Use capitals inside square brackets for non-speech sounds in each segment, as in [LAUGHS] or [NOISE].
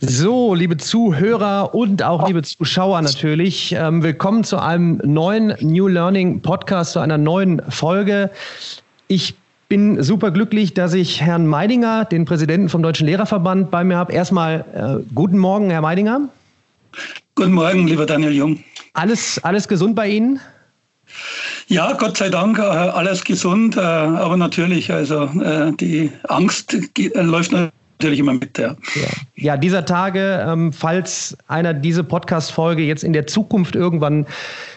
So, liebe Zuhörer und auch liebe Zuschauer natürlich, ähm, willkommen zu einem neuen New Learning Podcast, zu einer neuen Folge. Ich bin super glücklich, dass ich Herrn Meidinger, den Präsidenten vom Deutschen Lehrerverband, bei mir habe. Erstmal äh, guten Morgen, Herr Meidinger. Guten Morgen, lieber Daniel Jung. Alles, alles gesund bei Ihnen? Ja, Gott sei Dank, äh, alles gesund, äh, aber natürlich, also äh, die Angst läuft natürlich natürlich immer mit. Ja, ja. ja dieser Tage, ähm, falls einer diese Podcast-Folge jetzt in der Zukunft irgendwann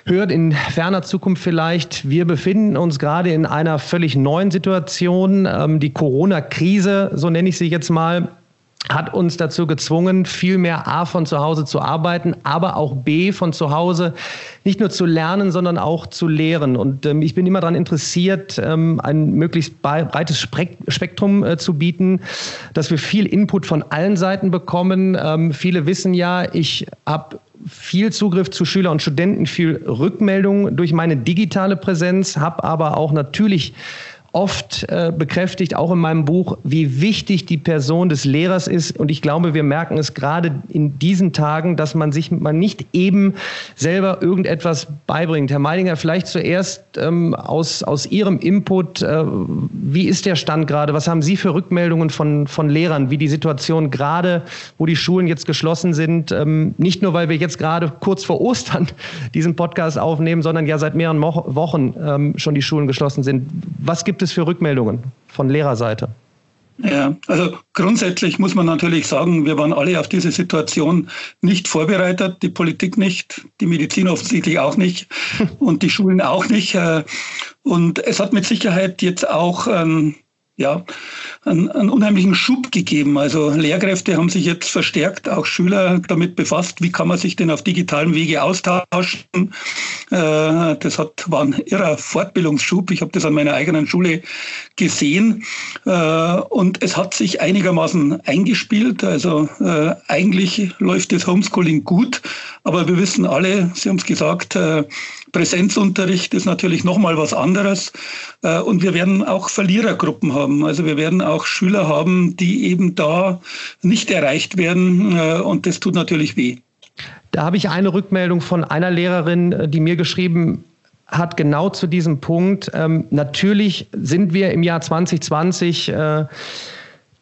hört, in ferner Zukunft vielleicht, wir befinden uns gerade in einer völlig neuen Situation. Ähm, die Corona-Krise, so nenne ich sie jetzt mal, hat uns dazu gezwungen, viel mehr A von zu Hause zu arbeiten, aber auch B von zu Hause nicht nur zu lernen, sondern auch zu lehren. Und ähm, ich bin immer daran interessiert, ähm, ein möglichst breites Spektrum äh, zu bieten, dass wir viel Input von allen Seiten bekommen. Ähm, viele wissen ja, ich habe viel Zugriff zu Schüler und Studenten, viel Rückmeldung durch meine digitale Präsenz, habe aber auch natürlich oft äh, bekräftigt, auch in meinem Buch, wie wichtig die Person des Lehrers ist. Und ich glaube, wir merken es gerade in diesen Tagen, dass man sich man nicht eben selber irgendetwas beibringt. Herr Meidinger, vielleicht zuerst ähm, aus, aus Ihrem Input, äh, wie ist der Stand gerade? Was haben Sie für Rückmeldungen von, von Lehrern, wie die Situation gerade, wo die Schulen jetzt geschlossen sind, ähm, nicht nur, weil wir jetzt gerade kurz vor Ostern diesen Podcast aufnehmen, sondern ja seit mehreren Wochen ähm, schon die Schulen geschlossen sind. Was gibt gibt es für Rückmeldungen von Lehrerseite? Ja, also grundsätzlich muss man natürlich sagen, wir waren alle auf diese Situation nicht vorbereitet, die Politik nicht, die Medizin offensichtlich auch nicht [LAUGHS] und die Schulen auch nicht. Äh, und es hat mit Sicherheit jetzt auch ähm, ja, einen, einen, unheimlichen Schub gegeben. Also Lehrkräfte haben sich jetzt verstärkt, auch Schüler damit befasst, wie kann man sich denn auf digitalem Wege austauschen. Äh, das hat, war ein irrer Fortbildungsschub. Ich habe das an meiner eigenen Schule gesehen. Äh, und es hat sich einigermaßen eingespielt. Also äh, eigentlich läuft das Homeschooling gut. Aber wir wissen alle, Sie haben es gesagt, Präsenzunterricht ist natürlich nochmal was anderes. Und wir werden auch Verlierergruppen haben. Also wir werden auch Schüler haben, die eben da nicht erreicht werden. Äh, und das tut natürlich weh. Da habe ich eine Rückmeldung von einer Lehrerin, äh, die mir geschrieben hat, genau zu diesem Punkt. Ähm, natürlich sind wir im Jahr 2020 äh,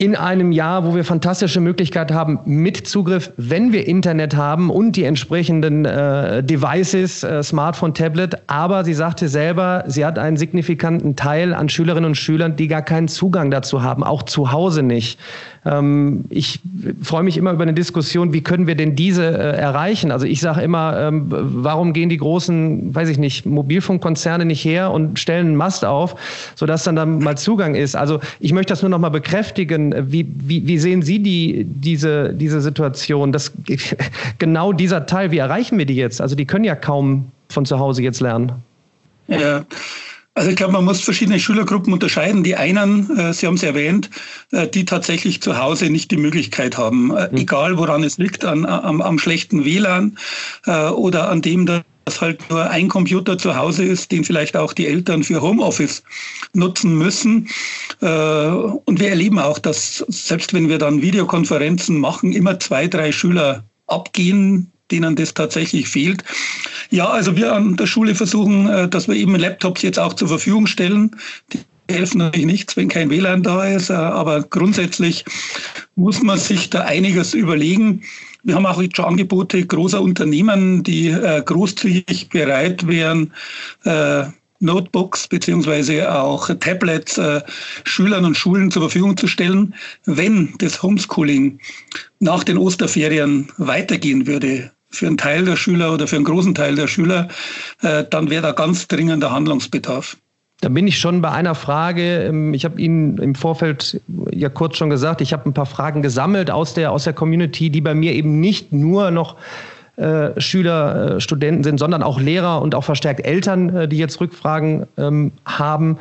in einem Jahr, wo wir fantastische Möglichkeiten haben mit Zugriff, wenn wir Internet haben und die entsprechenden äh, Devices, äh, Smartphone, Tablet. Aber sie sagte selber, sie hat einen signifikanten Teil an Schülerinnen und Schülern, die gar keinen Zugang dazu haben, auch zu Hause nicht. Ähm, ich freue mich immer über eine Diskussion, wie können wir denn diese äh, erreichen? Also ich sage immer, ähm, warum gehen die großen, weiß ich nicht, Mobilfunkkonzerne nicht her und stellen einen Mast auf, sodass dann, dann mal Zugang ist? Also ich möchte das nur noch mal bekräftigen. Wie, wie, wie sehen Sie die, diese, diese Situation? Das, [LAUGHS] genau dieser Teil, wie erreichen wir die jetzt? Also die können ja kaum von zu Hause jetzt lernen. Ja. Also ich glaube, man muss verschiedene Schülergruppen unterscheiden. Die einen, äh, Sie haben es erwähnt, äh, die tatsächlich zu Hause nicht die Möglichkeit haben, äh, mhm. egal woran es liegt, an, am, am schlechten WLAN äh, oder an dem, dass halt nur ein Computer zu Hause ist, den vielleicht auch die Eltern für Homeoffice nutzen müssen. Äh, und wir erleben auch, dass selbst wenn wir dann Videokonferenzen machen, immer zwei, drei Schüler abgehen, denen das tatsächlich fehlt. Ja, also wir an der Schule versuchen, äh, dass wir eben Laptops jetzt auch zur Verfügung stellen. Die helfen natürlich nichts, wenn kein WLAN da ist, äh, aber grundsätzlich muss man sich da einiges überlegen. Wir haben auch jetzt schon Angebote großer Unternehmen, die äh, großzügig bereit wären, Notebooks beziehungsweise auch Tablets Schülern und Schulen zur Verfügung zu stellen, wenn das Homeschooling nach den Osterferien weitergehen würde für einen Teil der Schüler oder für einen großen Teil der Schüler, äh, dann wäre da ganz dringender Handlungsbedarf. Da bin ich schon bei einer Frage. Ähm, ich habe Ihnen im Vorfeld ja kurz schon gesagt, ich habe ein paar Fragen gesammelt aus der, aus der Community, die bei mir eben nicht nur noch äh, Schüler, äh, Studenten sind, sondern auch Lehrer und auch verstärkt Eltern, äh, die jetzt Rückfragen ähm, haben.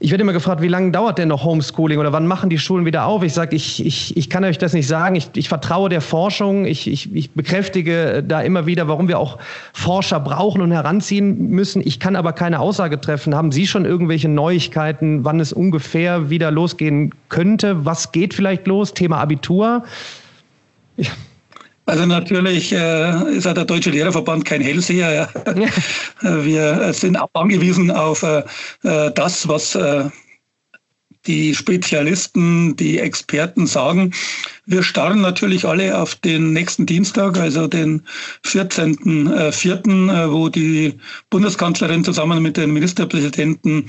Ich werde immer gefragt, wie lange dauert denn noch Homeschooling oder wann machen die Schulen wieder auf? Ich sage, ich, ich, ich kann euch das nicht sagen. Ich, ich vertraue der Forschung. Ich, ich, ich bekräftige da immer wieder, warum wir auch Forscher brauchen und heranziehen müssen. Ich kann aber keine Aussage treffen. Haben Sie schon irgendwelche Neuigkeiten, wann es ungefähr wieder losgehen könnte? Was geht vielleicht los? Thema Abitur? Ja. Also natürlich äh, ist auch der Deutsche Lehrerverband kein Hellseher. Ja. [LAUGHS] Wir sind auch angewiesen auf äh, äh, das, was äh, die Spezialisten, die Experten sagen. Wir starren natürlich alle auf den nächsten Dienstag, also den 14.04., äh, wo die Bundeskanzlerin zusammen mit den Ministerpräsidenten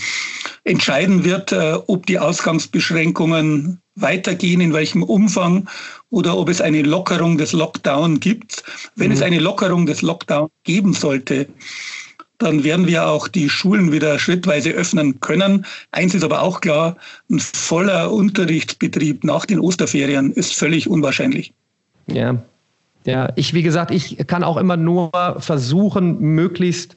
entscheiden wird, äh, ob die Ausgangsbeschränkungen weitergehen, in welchem Umfang oder ob es eine Lockerung des Lockdown gibt. Wenn mhm. es eine Lockerung des Lockdown geben sollte, dann werden wir auch die Schulen wieder schrittweise öffnen können. Eins ist aber auch klar, ein voller Unterrichtsbetrieb nach den Osterferien ist völlig unwahrscheinlich. Ja. Ja, ich, wie gesagt, ich kann auch immer nur versuchen, möglichst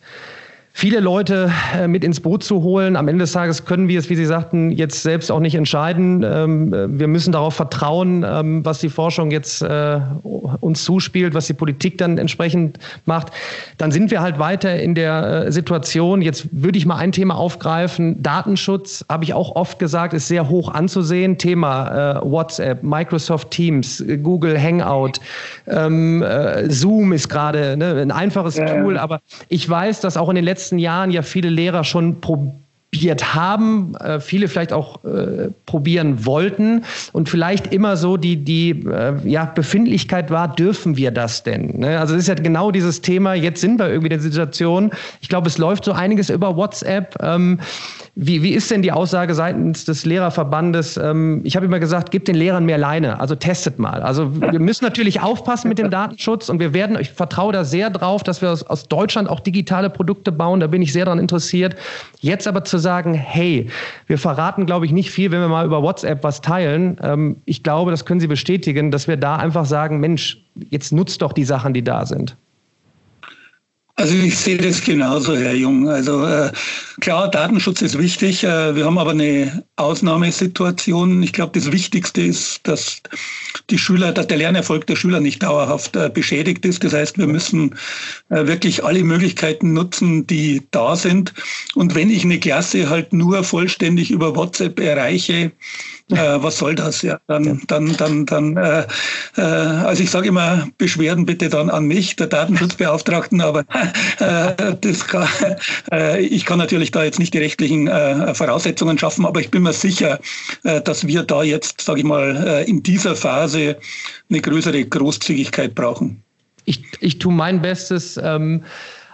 viele Leute äh, mit ins Boot zu holen. Am Ende des Tages können wir es, wie Sie sagten, jetzt selbst auch nicht entscheiden. Ähm, wir müssen darauf vertrauen, ähm, was die Forschung jetzt äh, uns zuspielt, was die Politik dann entsprechend macht. Dann sind wir halt weiter in der äh, Situation. Jetzt würde ich mal ein Thema aufgreifen. Datenschutz, habe ich auch oft gesagt, ist sehr hoch anzusehen. Thema WhatsApp, Microsoft Teams, Google Hangout, ähm, Zoom ist gerade ne, ein einfaches ja, Tool. Aber ich weiß, dass auch in den letzten letzten Jahren ja viele Lehrer schon probiert haben, äh, viele vielleicht auch äh, probieren wollten und vielleicht immer so die, die äh, ja, Befindlichkeit war, dürfen wir das denn? Ne? Also es ist ja genau dieses Thema, jetzt sind wir irgendwie in der Situation, ich glaube, es läuft so einiges über WhatsApp. Ähm, wie, wie ist denn die Aussage seitens des Lehrerverbandes? Ähm, ich habe immer gesagt, gebt den Lehrern mehr Leine, also testet mal. Also wir müssen natürlich aufpassen mit dem Datenschutz und wir werden, ich vertraue da sehr drauf, dass wir aus, aus Deutschland auch digitale Produkte bauen. Da bin ich sehr daran interessiert. Jetzt aber zu sagen, hey, wir verraten, glaube ich, nicht viel, wenn wir mal über WhatsApp was teilen. Ähm, ich glaube, das können Sie bestätigen, dass wir da einfach sagen, Mensch, jetzt nutzt doch die Sachen, die da sind. Also ich sehe das genauso, Herr Jung. Also äh, klar, Datenschutz ist wichtig. Äh, wir haben aber eine Ausnahmesituation. Ich glaube, das Wichtigste ist, dass die Schüler, dass der Lernerfolg der Schüler nicht dauerhaft äh, beschädigt ist. Das heißt, wir müssen äh, wirklich alle Möglichkeiten nutzen, die da sind. Und wenn ich eine Klasse halt nur vollständig über WhatsApp erreiche, äh, was soll das? Ja, dann, dann, dann, dann, äh, äh, also ich sage immer, Beschwerden bitte dann an mich, der Datenschutzbeauftragten, aber [LAUGHS] äh, das kann, äh, ich kann natürlich da jetzt nicht die rechtlichen äh, Voraussetzungen schaffen, aber ich bin mir sicher, äh, dass wir da jetzt, sage ich mal, äh, in dieser Phase eine größere Großzügigkeit brauchen. Ich, ich tue mein Bestes. Ähm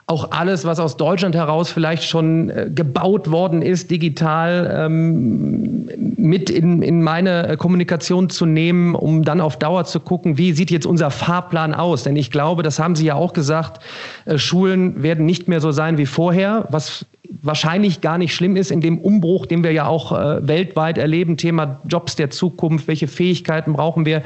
auch alles, was aus Deutschland heraus vielleicht schon äh, gebaut worden ist, digital ähm, mit in, in meine äh, Kommunikation zu nehmen, um dann auf Dauer zu gucken, wie sieht jetzt unser Fahrplan aus? Denn ich glaube, das haben Sie ja auch gesagt, äh, Schulen werden nicht mehr so sein wie vorher, was wahrscheinlich gar nicht schlimm ist in dem Umbruch, den wir ja auch äh, weltweit erleben, Thema Jobs der Zukunft, welche Fähigkeiten brauchen wir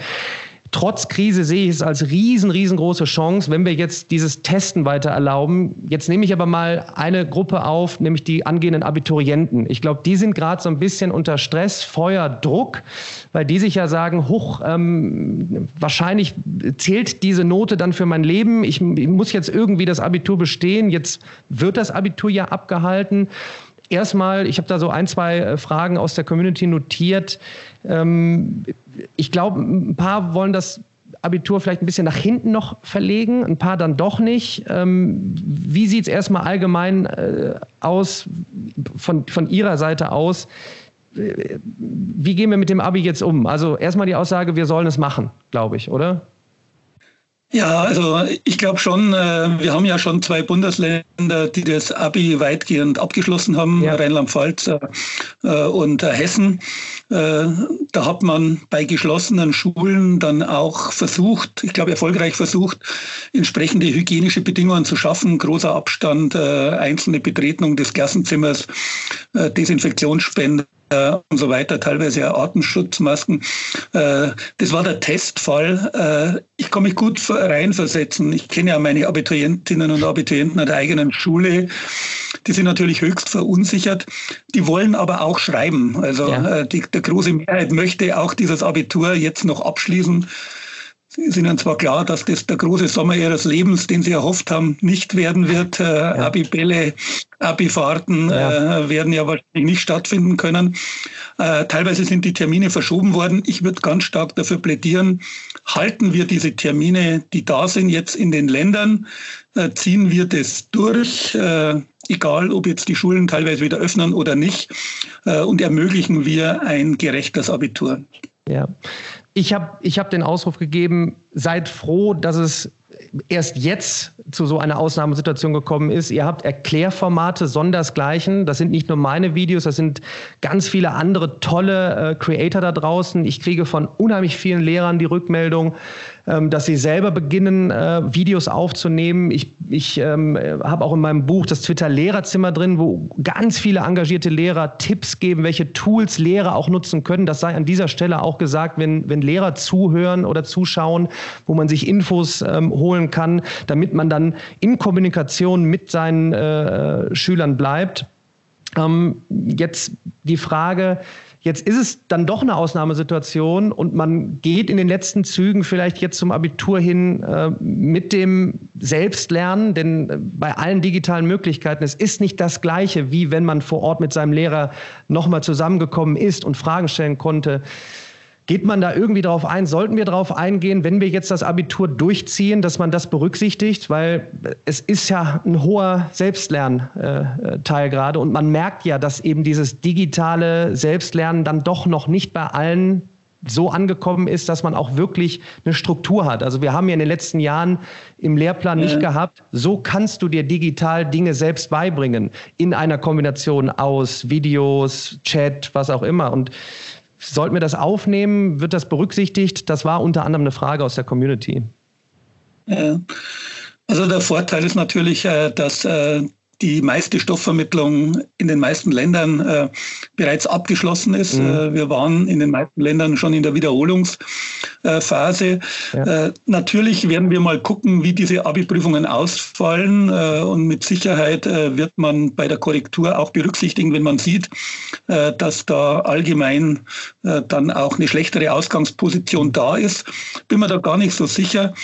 trotz Krise sehe ich es als riesen, riesengroße Chance, wenn wir jetzt dieses Testen weiter erlauben. Jetzt nehme ich aber mal eine Gruppe auf, nämlich die angehenden Abiturienten. Ich glaube, die sind gerade so ein bisschen unter Stress, Feuer, Druck, weil die sich ja sagen, huch, ähm, wahrscheinlich zählt diese Note dann für mein Leben. Ich, ich muss jetzt irgendwie das Abitur bestehen. Jetzt wird das Abitur ja abgehalten erstmal, ich habe da so ein, zwei äh, Fragen aus der Community notiert. Ähm, ich glaube, ein paar wollen das Abitur vielleicht ein bisschen nach hinten noch verlegen, ein paar dann doch nicht. Ähm, wie sieht es erstmal allgemein äh, aus, von, von Ihrer Seite aus? Äh, wie gehen wir mit dem Abi jetzt um? Also erstmal die Aussage, wir sollen es machen, glaube ich, oder? Ja, also ich glaube schon, äh, wir haben ja schon zwei Bundesländer, die das Abi weitgehend abgeschlossen haben, ja. Rheinland-Pfalz äh, und Hessen. Äh, da hat man bei geschlossenen Schulen dann auch versucht, ich glaube erfolgreich versucht, entsprechende hygienische Bedingungen zu schaffen, großer Abstand, einzelne Betretung des Klassenzimmers, Desinfektionsspender und so weiter, teilweise Atemschutzmasken. Äh, das war der Testfall. Äh, ich kann mich gut reinversetzen. Ich kenne ja meine Abiturientinnen und Abiturienten der eigenen Schule. Die sind natürlich höchst verunsichert. Die wollen aber auch schreiben. Also ja. Äh, die, der große Mehrheit möchte auch dieses Abitur jetzt noch abschließen. Ist Ihnen zwar klar, dass das der große Sommer Ihres Lebens, den Sie erhofft haben, nicht werden wird. Äh, ja. Abibälle, Abifahrten ja. Äh, werden ja wahrscheinlich nicht stattfinden können. Äh, teilweise sind die Termine verschoben worden. Ich würde ganz stark dafür plädieren, halten wir diese Termine, die da sind, jetzt in den Ländern, äh, ziehen wir das durch, äh, egal ob jetzt die Schulen teilweise wieder öffnen oder nicht, äh, und ermöglichen wir ein gerechtes Abitur. Ja, ich habe ich hab den Ausruf gegeben, seid froh, dass es erst jetzt zu so einer Ausnahmesituation gekommen ist. Ihr habt Erklärformate sondersgleichen. Das sind nicht nur meine Videos, das sind ganz viele andere tolle äh, Creator da draußen. Ich kriege von unheimlich vielen Lehrern die Rückmeldung, dass sie selber beginnen, äh, Videos aufzunehmen. Ich, ich ähm, habe auch in meinem Buch das Twitter-Lehrerzimmer drin, wo ganz viele engagierte Lehrer Tipps geben, welche Tools Lehrer auch nutzen können. Das sei an dieser Stelle auch gesagt, wenn, wenn Lehrer zuhören oder zuschauen, wo man sich Infos ähm, holen kann, damit man dann in Kommunikation mit seinen äh, Schülern bleibt. Ähm, jetzt die Frage, Jetzt ist es dann doch eine Ausnahmesituation und man geht in den letzten Zügen vielleicht jetzt zum Abitur hin äh, mit dem Selbstlernen, denn äh, bei allen digitalen Möglichkeiten, es ist nicht das Gleiche, wie wenn man vor Ort mit seinem Lehrer nochmal zusammengekommen ist und Fragen stellen konnte. Geht man da irgendwie drauf ein? Sollten wir darauf eingehen, wenn wir jetzt das Abitur durchziehen, dass man das berücksichtigt? Weil es ist ja ein hoher Selbstlernteil gerade und man merkt ja, dass eben dieses digitale Selbstlernen dann doch noch nicht bei allen so angekommen ist, dass man auch wirklich eine Struktur hat. Also wir haben ja in den letzten Jahren im Lehrplan nicht gehabt, so kannst du dir digital Dinge selbst beibringen in einer Kombination aus Videos, Chat, was auch immer. Und Sollten wir das aufnehmen? Wird das berücksichtigt? Das war unter anderem eine Frage aus der Community. Also der Vorteil ist natürlich, äh, dass äh, die meiste Stoffvermittlung in den meisten Ländern äh, bereits abgeschlossen ist. Mhm. Äh, wir waren in den meisten Ländern schon in der Wiederholungsphase. Ja. Äh, natürlich werden wir mal gucken, wie diese Abi-Prüfungen ausfallen. Äh, und mit Sicherheit äh, wird man bei der Korrektur auch berücksichtigen, wenn man sieht, dass da allgemein dann auch eine schlechtere Ausgangsposition da ist. Bin mir da gar nicht so sicher.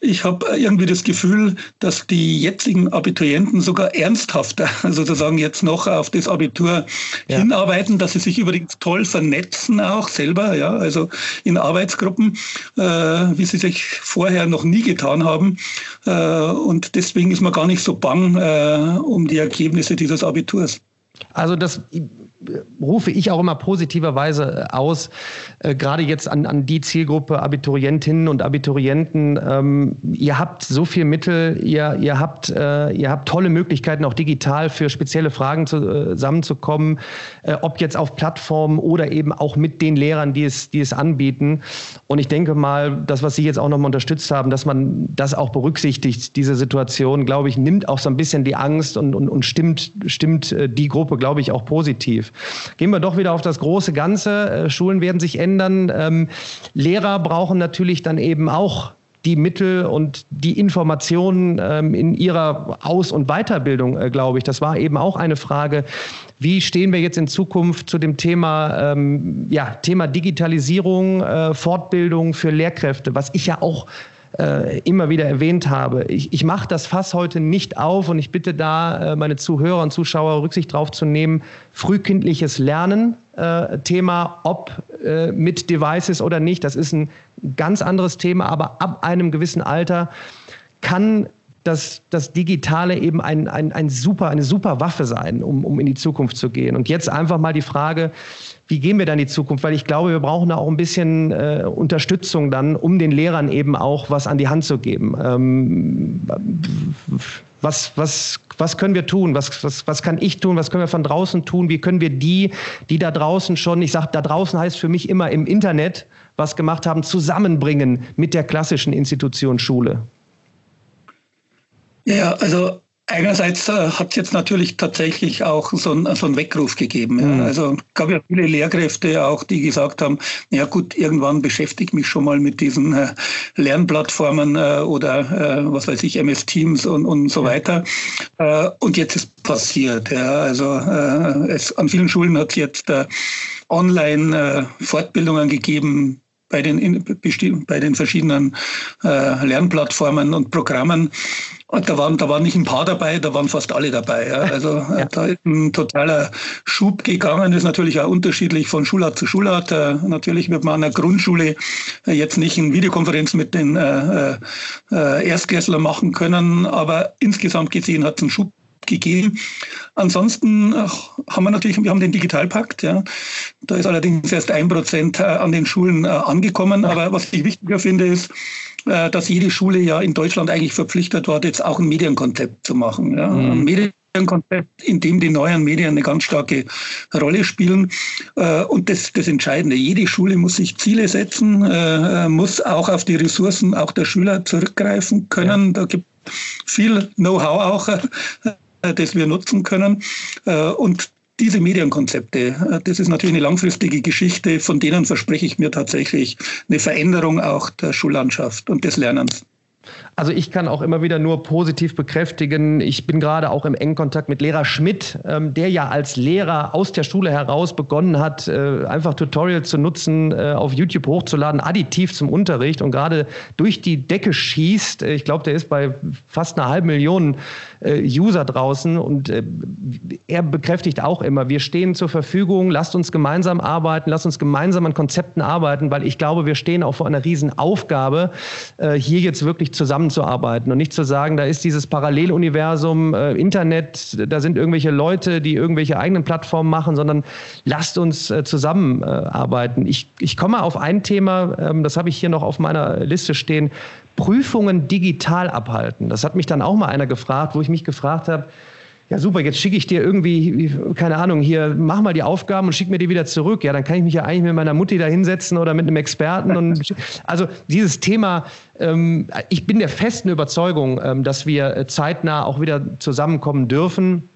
Ich habe irgendwie das Gefühl, dass die jetzigen Abiturienten sogar ernsthafter [LAUGHS] sozusagen jetzt noch auf das Abitur ja. hinarbeiten, dass sie sich übrigens toll vernetzen auch selber, ja, also in Arbeitsgruppen, äh, wie sie sich vorher noch nie getan haben. Äh, und deswegen ist man gar nicht so bang äh, um die Ergebnisse dieses Abiturs. Also das rufe ich auch immer positiverweise aus, äh, gerade jetzt an, an die Zielgruppe Abiturientinnen und Abiturienten. Ähm, ihr habt so viel Mittel, ihr, ihr, habt, äh, ihr habt tolle Möglichkeiten, auch digital für spezielle Fragen zu, äh, zusammenzukommen, äh, ob jetzt auf Plattformen oder eben auch mit den Lehrern, die es, die es anbieten. Und ich denke mal, das, was Sie jetzt auch nochmal unterstützt haben, dass man das auch berücksichtigt, diese Situation, glaube ich, nimmt auch so ein bisschen die Angst und, und, und stimmt, stimmt äh, die Gruppe, glaube ich, auch positiv. Gehen wir doch wieder auf das große Ganze. Äh, Schulen werden sich ändern. Ähm, Lehrer brauchen natürlich dann eben auch die Mittel und die Informationen ähm, in ihrer Aus- und Weiterbildung, äh, glaube ich. Das war eben auch eine Frage. Wie stehen wir jetzt in Zukunft zu dem Thema, ähm, ja, Thema Digitalisierung, äh, Fortbildung für Lehrkräfte, was ich ja auch äh, immer wieder erwähnt habe. Ich, ich mache das Fass heute nicht auf und ich bitte da äh, meine Zuhörer und Zuschauer Rücksicht drauf zu nehmen. Frühkindliches Lernen, äh, Thema, ob äh, mit Devices oder nicht, das ist ein ganz anderes Thema, aber ab einem gewissen Alter kann das, das Digitale eben ein, ein, ein super, eine super Waffe sein, um, um in die Zukunft zu gehen. Und jetzt einfach mal die Frage, wie gehen wir dann in die Zukunft? Weil ich glaube, wir brauchen da auch ein bisschen äh, Unterstützung dann, um den Lehrern eben auch was an die Hand zu geben. Ähm, was, was, was können wir tun? Was, was, was kann ich tun? Was können wir von draußen tun? Wie können wir die, die da draußen schon, ich sage, da draußen heißt für mich immer im Internet, was gemacht haben, zusammenbringen mit der klassischen Institution Schule? Ja, also Einerseits äh, hat es jetzt natürlich tatsächlich auch so, ein, so einen Weckruf gegeben. Ja. Mhm. Also gab ja viele Lehrkräfte auch, die gesagt haben, ja gut, irgendwann beschäftige mich schon mal mit diesen äh, Lernplattformen äh, oder äh, was weiß ich, MS Teams und, und so weiter. Äh, und jetzt ist passiert. Ja. Also äh, es, an vielen Schulen hat es jetzt Online-Fortbildungen gegeben, bei den, bei den verschiedenen äh, Lernplattformen und Programmen. Da waren, da waren nicht ein paar dabei, da waren fast alle dabei. Ja. Also ja. da ist ein totaler Schub gegangen, ist natürlich auch unterschiedlich von Schulart zu Schulart. Äh, natürlich wird man an der Grundschule äh, jetzt nicht eine Videokonferenz mit den äh, äh, Erstklässlern machen können, aber insgesamt gesehen hat es einen Schub gegeben. Ansonsten äh, haben wir natürlich, wir haben den Digitalpakt, ja. Da ist allerdings erst ein Prozent äh, an den Schulen äh, angekommen. Aber was ich wichtiger finde, ist, dass jede Schule ja in Deutschland eigentlich verpflichtet war, jetzt auch ein Medienkonzept zu machen. Ja. Mhm. Ein Medienkonzept, in dem die neuen Medien eine ganz starke Rolle spielen. Und das, das Entscheidende, jede Schule muss sich Ziele setzen, muss auch auf die Ressourcen auch der Schüler zurückgreifen können. Ja. Da gibt viel Know-how auch das wir nutzen können. Äh, und diese Medienkonzepte, äh, das ist natürlich eine langfristige Geschichte, von denen verspreche ich mir tatsächlich eine Veränderung auch der Schullandschaft und des Lernens. Also ich kann auch immer wieder nur positiv bekräftigen. Ich bin gerade auch im engen Kontakt mit Lehrer Schmidt, ähm, der ja als Lehrer aus der Schule heraus begonnen hat, äh, einfach Tutorials zu nutzen, äh, auf YouTube hochzuladen, additiv zum Unterricht und gerade durch die Decke schießt. Ich glaube, der ist bei fast einer halben Million äh, User draußen und äh, er bekräftigt auch immer, wir stehen zur Verfügung, lasst uns gemeinsam arbeiten, lasst uns gemeinsam an Konzepten arbeiten, weil ich glaube, wir stehen auch vor einer riesen Aufgabe, äh, hier jetzt wirklich zusammenzuarbeiten und nicht zu sagen, da ist dieses Paralleluniversum äh, Internet, da sind irgendwelche Leute, die irgendwelche eigenen Plattformen machen, sondern lasst uns äh, zusammenarbeiten. ich, ich komme auf ein Thema, ähm, das habe ich hier noch auf meiner Liste stehen, Prüfungen digital abhalten. Das hat mich dann auch mal einer gefragt, wo ich mich gefragt habe, ja super, jetzt schicke ich dir irgendwie, keine Ahnung, hier, mach mal die Aufgaben und schick mir die wieder zurück. Ja, dann kann ich mich ja eigentlich mit meiner Mutti da hinsetzen oder mit einem Experten. Und, [LAUGHS] also dieses Thema, ähm, ich bin der festen Überzeugung, ähm, dass wir zeitnah auch wieder zusammenkommen dürfen.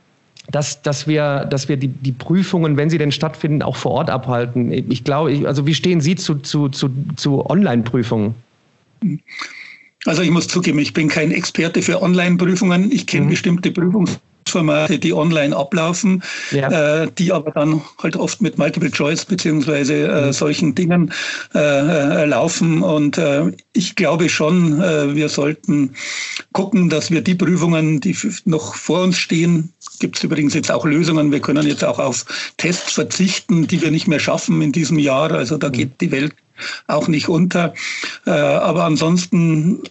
Dass, dass wir, dass wir die, die Prüfungen, wenn sie denn stattfinden, auch vor Ort abhalten. Ich glaube, also wie stehen Sie zu, zu, zu, zu Online-Prüfungen? Also ich muss zugeben, ich bin kein Experte für Online-Prüfungen. Ich kenne mhm. bestimmte Prüfungs Formate, die online ablaufen, ja. äh, die aber dann halt oft mit Multiple Choice beziehungsweise äh, solchen Dingen äh, laufen. Und ich glaube schon, wir sollten gucken, dass wir die Prüfungen, die noch vor uns stehen, gibt es übrigens jetzt auch Lösungen. Wir können jetzt auch auf Tests verzichten, die wir nicht mehr schaffen in diesem Jahr. Also da geht die Welt auch nicht unter. aber ansonsten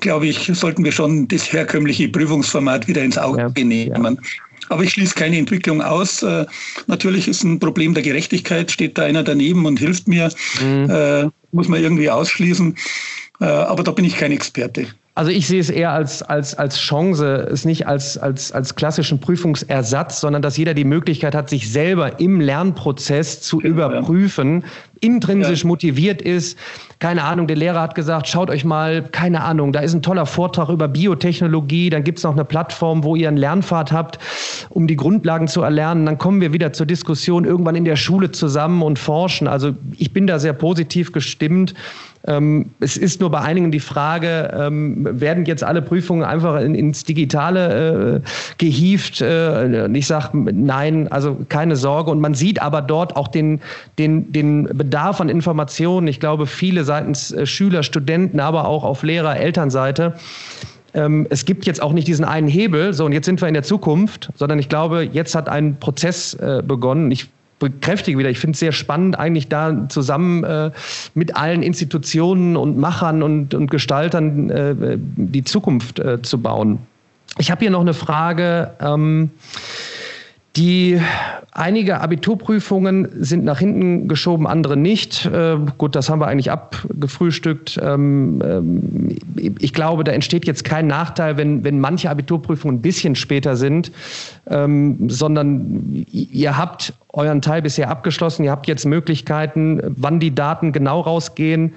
glaube ich, sollten wir schon das herkömmliche Prüfungsformat wieder ins Auge ja, nehmen. Ja. Aber ich schließe keine Entwicklung aus. Äh, natürlich ist ein Problem der Gerechtigkeit, steht da einer daneben und hilft mir, mhm. äh, muss man irgendwie ausschließen. Äh, aber da bin ich kein Experte. Also ich sehe es eher als, als, als Chance, es nicht als, als, als klassischen Prüfungsersatz, sondern dass jeder die Möglichkeit hat, sich selber im Lernprozess zu ja, überprüfen, intrinsisch ja. motiviert ist. Keine Ahnung, der Lehrer hat gesagt, schaut euch mal, keine Ahnung, da ist ein toller Vortrag über Biotechnologie, dann gibt's noch eine Plattform, wo ihr einen Lernpfad habt, um die Grundlagen zu erlernen. Dann kommen wir wieder zur Diskussion irgendwann in der Schule zusammen und forschen. Also ich bin da sehr positiv gestimmt es ist nur bei einigen die Frage, ähm, werden jetzt alle Prüfungen einfach in, ins Digitale äh, gehievt? Äh, ich sage nein, also keine Sorge. Und man sieht aber dort auch den, den, den Bedarf an Informationen. Ich glaube, viele seitens äh, Schüler, Studenten, aber auch auf Lehrer, Elternseite ähm, es gibt jetzt auch nicht diesen einen Hebel, so und jetzt sind wir in der Zukunft, sondern ich glaube, jetzt hat ein Prozess äh, begonnen. Ich bekräftige wieder, ich finde es sehr spannend, eigentlich da zusammen äh, mit allen Institutionen und Machern und, und Gestaltern äh, die Zukunft äh, zu bauen. Ich habe hier noch eine Frage. Ähm, die einige Abiturprüfungen sind nach hinten geschoben, andere nicht. Äh, gut, das haben wir eigentlich abgefrühstückt. Ähm, ähm, ich glaube, da entsteht jetzt kein Nachteil, wenn, wenn manche Abiturprüfungen ein bisschen später sind, ähm, sondern ihr habt euren Teil bisher abgeschlossen. Ihr habt jetzt Möglichkeiten, wann die Daten genau rausgehen.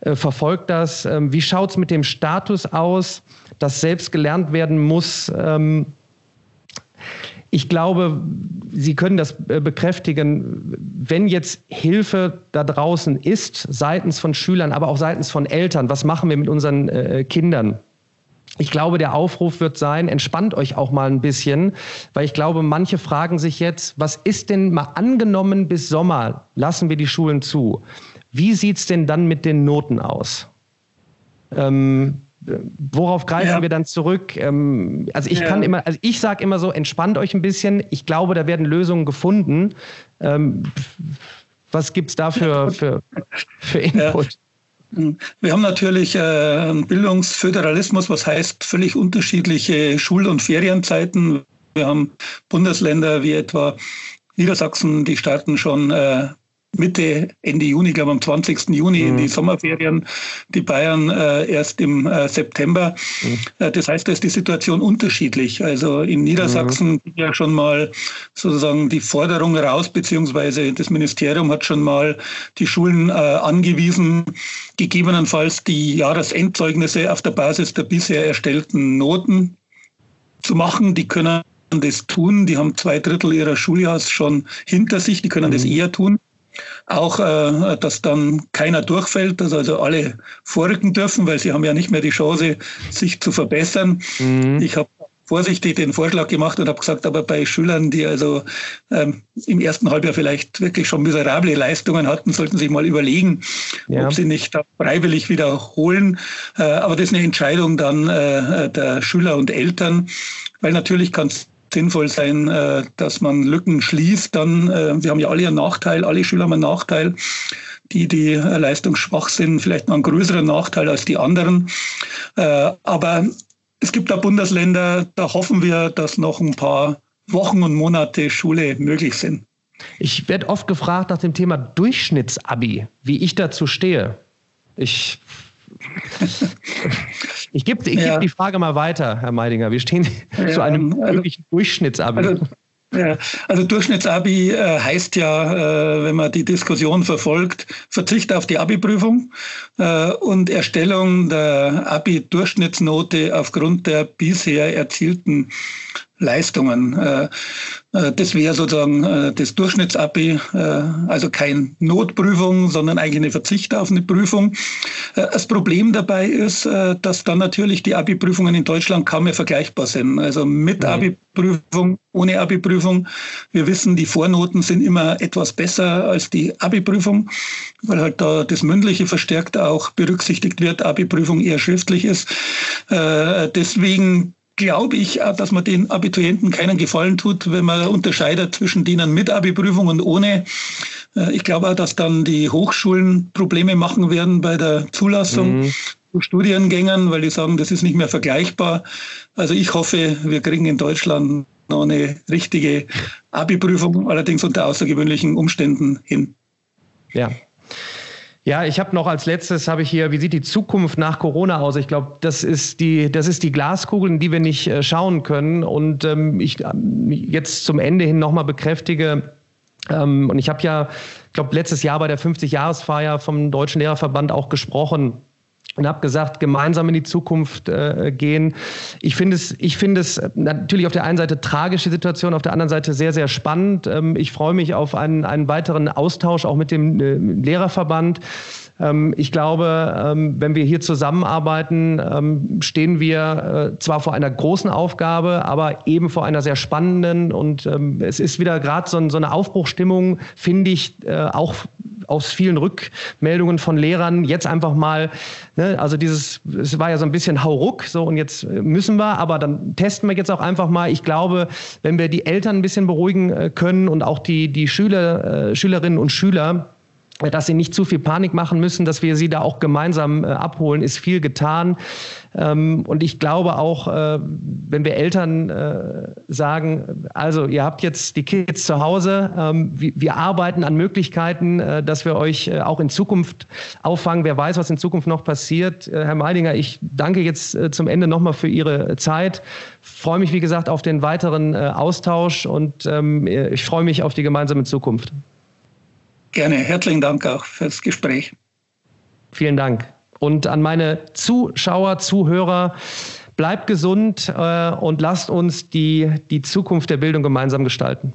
Äh, verfolgt das. Ähm, wie schaut es mit dem Status aus, dass selbst gelernt werden muss? Ich glaube, Sie können das äh, bekräftigen, wenn jetzt Hilfe da draußen ist, seitens von Schülern, aber auch seitens von Eltern, was machen wir mit unseren äh, Kindern? Ich glaube, der Aufruf wird sein, entspannt euch auch mal ein bisschen, weil ich glaube, manche fragen sich jetzt, was ist denn mal angenommen bis Sommer, lassen wir die Schulen zu? Wie sieht es denn dann mit den Noten aus? Ähm, worauf greifen ja. wir dann zurück? Ähm, also ich ja. kann immer, also ich sage immer so, entspannt euch ein bisschen. Ich glaube, da werden Lösungen gefunden. Ähm, was gibt es da für, für, für Input? Ja. Wir haben natürlich äh, einen Bildungsföderalismus, was heißt völlig unterschiedliche Schul- und Ferienzeiten. Wir haben Bundesländer wie etwa Niedersachsen, die starten schon äh, Mitte, Ende Juni, glaube am 20. Juni mhm. in die mhm. Sommerferien, die Bayern äh, erst im äh, September. Mhm. Äh, das heißt, da ist die Situation unterschiedlich. Also in Niedersachsen mhm. ja schon mal sozusagen die Forderung raus, beziehungsweise das Ministerium hat schon mal die Schulen äh, angewiesen, gegebenenfalls die Jahresendzeugnisse auf der Basis der bisher erstellten Noten zu machen. Die können das tun. Die haben zwei Drittel ihrer Schuljahres schon hinter sich. Die können mhm. das eher tun. Auch, äh, dass dann keiner durchfällt, dass also alle vorrücken dürfen, weil sie haben ja nicht mehr die Chance, sich zu verbessern. Mhm. Ich habe vorsichtig den Vorschlag gemacht und habe gesagt, aber bei Schülern, die also ähm, im ersten Halbjahr vielleicht wirklich schon miserable Leistungen hatten, sollten sich mal überlegen, ja. ob sie nicht freiwillig wiederholen. Äh, aber das ist eine Entscheidung dann äh, der Schüler und Eltern, weil natürlich kann es sinnvoll sein, äh, dass man Lücken schließt. Dann, äh, wir haben ja alle einen Nachteil, alle Schüler haben einen Nachteil. Die, die äh, leistungsschwach sind, vielleicht noch einen größeren Nachteil als die anderen. Aber es gibt da Bundesländer, da hoffen wir, dass noch ein paar Wochen und Monate Schule möglich sind. Ich werde oft gefragt nach dem Thema Durchschnittsabi, wie ich dazu stehe. Ich [LAUGHS] ich gebe ich ja. geb die Frage mal weiter, Herr Meidinger. Wir stehen ja, zu einem also, möglichen Durchschnittsabi. Also, ja, also Durchschnittsabi äh, heißt ja, äh, wenn man die Diskussion verfolgt, Verzicht auf die Abi-Prüfung äh, und Erstellung der Abi-Durchschnittsnote aufgrund der bisher erzielten Leistungen. Äh, äh, das wäre sozusagen äh, das Durchschnittsabi, also keine Notprüfung, sondern eigentlich eine Verzicht auf eine Prüfung. Das Problem dabei ist, dass dann natürlich die Abi-Prüfungen in Deutschland kaum mehr vergleichbar sind. Also mit Abi-Prüfung, ohne Abi-Prüfung. Wir wissen, die Vornoten sind immer etwas besser als die Abi-Prüfung, weil halt da das Mündliche verstärkt auch berücksichtigt wird, Abi-Prüfung eher schriftlich ist. Deswegen glaube ich, äh, dass man den Abiturienten keinen Gefallen tut, wenn man unterscheidet zwischen denen mit Abi-Prüfung und ohne. Äh, ich glaube auch, dass dann die Hochschulen Probleme machen werden bei der Zulassung mhm. zu Studiengängen, weil die sagen, das ist nicht mehr vergleichbar. Also ich hoffe, wir kriegen in Deutschland noch eine richtige Abi-Prüfung, allerdings unter außergewöhnlichen Umständen hin. Ja, ja, ich habe noch als letztes habe ich hier, wie sieht die Zukunft nach Corona aus? Ich glaube, das ist die, das ist die Glaskugel, in die wir nicht äh, schauen können. Und ähm, ich äh, jetzt zum Ende hin nochmal bekräftige, ähm, und ich habe ja, ich glaube, letztes Jahr bei der 50-Jahresfeier vom Deutschen Lehrerverband auch gesprochen und habe gesagt, gemeinsam in die Zukunft äh, gehen. Ich finde es, ich finde es natürlich auf der einen Seite tragische Situation, auf der anderen Seite sehr, sehr spannend. Ähm, ich freue mich auf einen, einen weiteren Austausch auch mit dem äh, Lehrerverband. Ähm, ich glaube, ähm, wenn wir hier zusammenarbeiten, ähm, stehen wir äh, zwar vor einer großen Aufgabe, aber eben vor einer sehr spannenden. Und es ist wieder gerade so, eine Aufbruchstimmung, finde ich, äh, auch aus vielen Rückmeldungen von Lehrern jetzt einfach mal, ne, also dieses, es war ja so ein bisschen Hauruck, so und jetzt müssen wir, aber dann testen wir jetzt auch einfach mal. Ich glaube, wenn wir die Eltern ein bisschen beruhigen äh, können und auch die, die Schüler, Schülerinnen und Schüler, dass sie nicht zu viel Panik machen müssen, dass wir sie da auch gemeinsam äh, abholen, ist viel getan. Ähm, und ich glaube auch, äh, wenn wir Eltern äh, sagen, also ihr habt jetzt die Kids zu Hause, ähm, wir, wir, arbeiten an Möglichkeiten, äh, dass wir euch äh, auch in Zukunft auffangen. Wer weiß, was in Zukunft noch passiert. Äh, Herr Meidinger, ich danke jetzt zum Ende nochmal für Ihre Zeit. Freue mich, wie gesagt, auf den weiteren Austausch und ähm, ich freue mich auf die gemeinsame Zukunft. Gerne, herzlichen Dank auch fürs Gespräch. Vielen Dank. Und an meine Zuschauer, Zuhörer, bleibt gesund äh, und lasst uns die, die Zukunft der Bildung gemeinsam gestalten.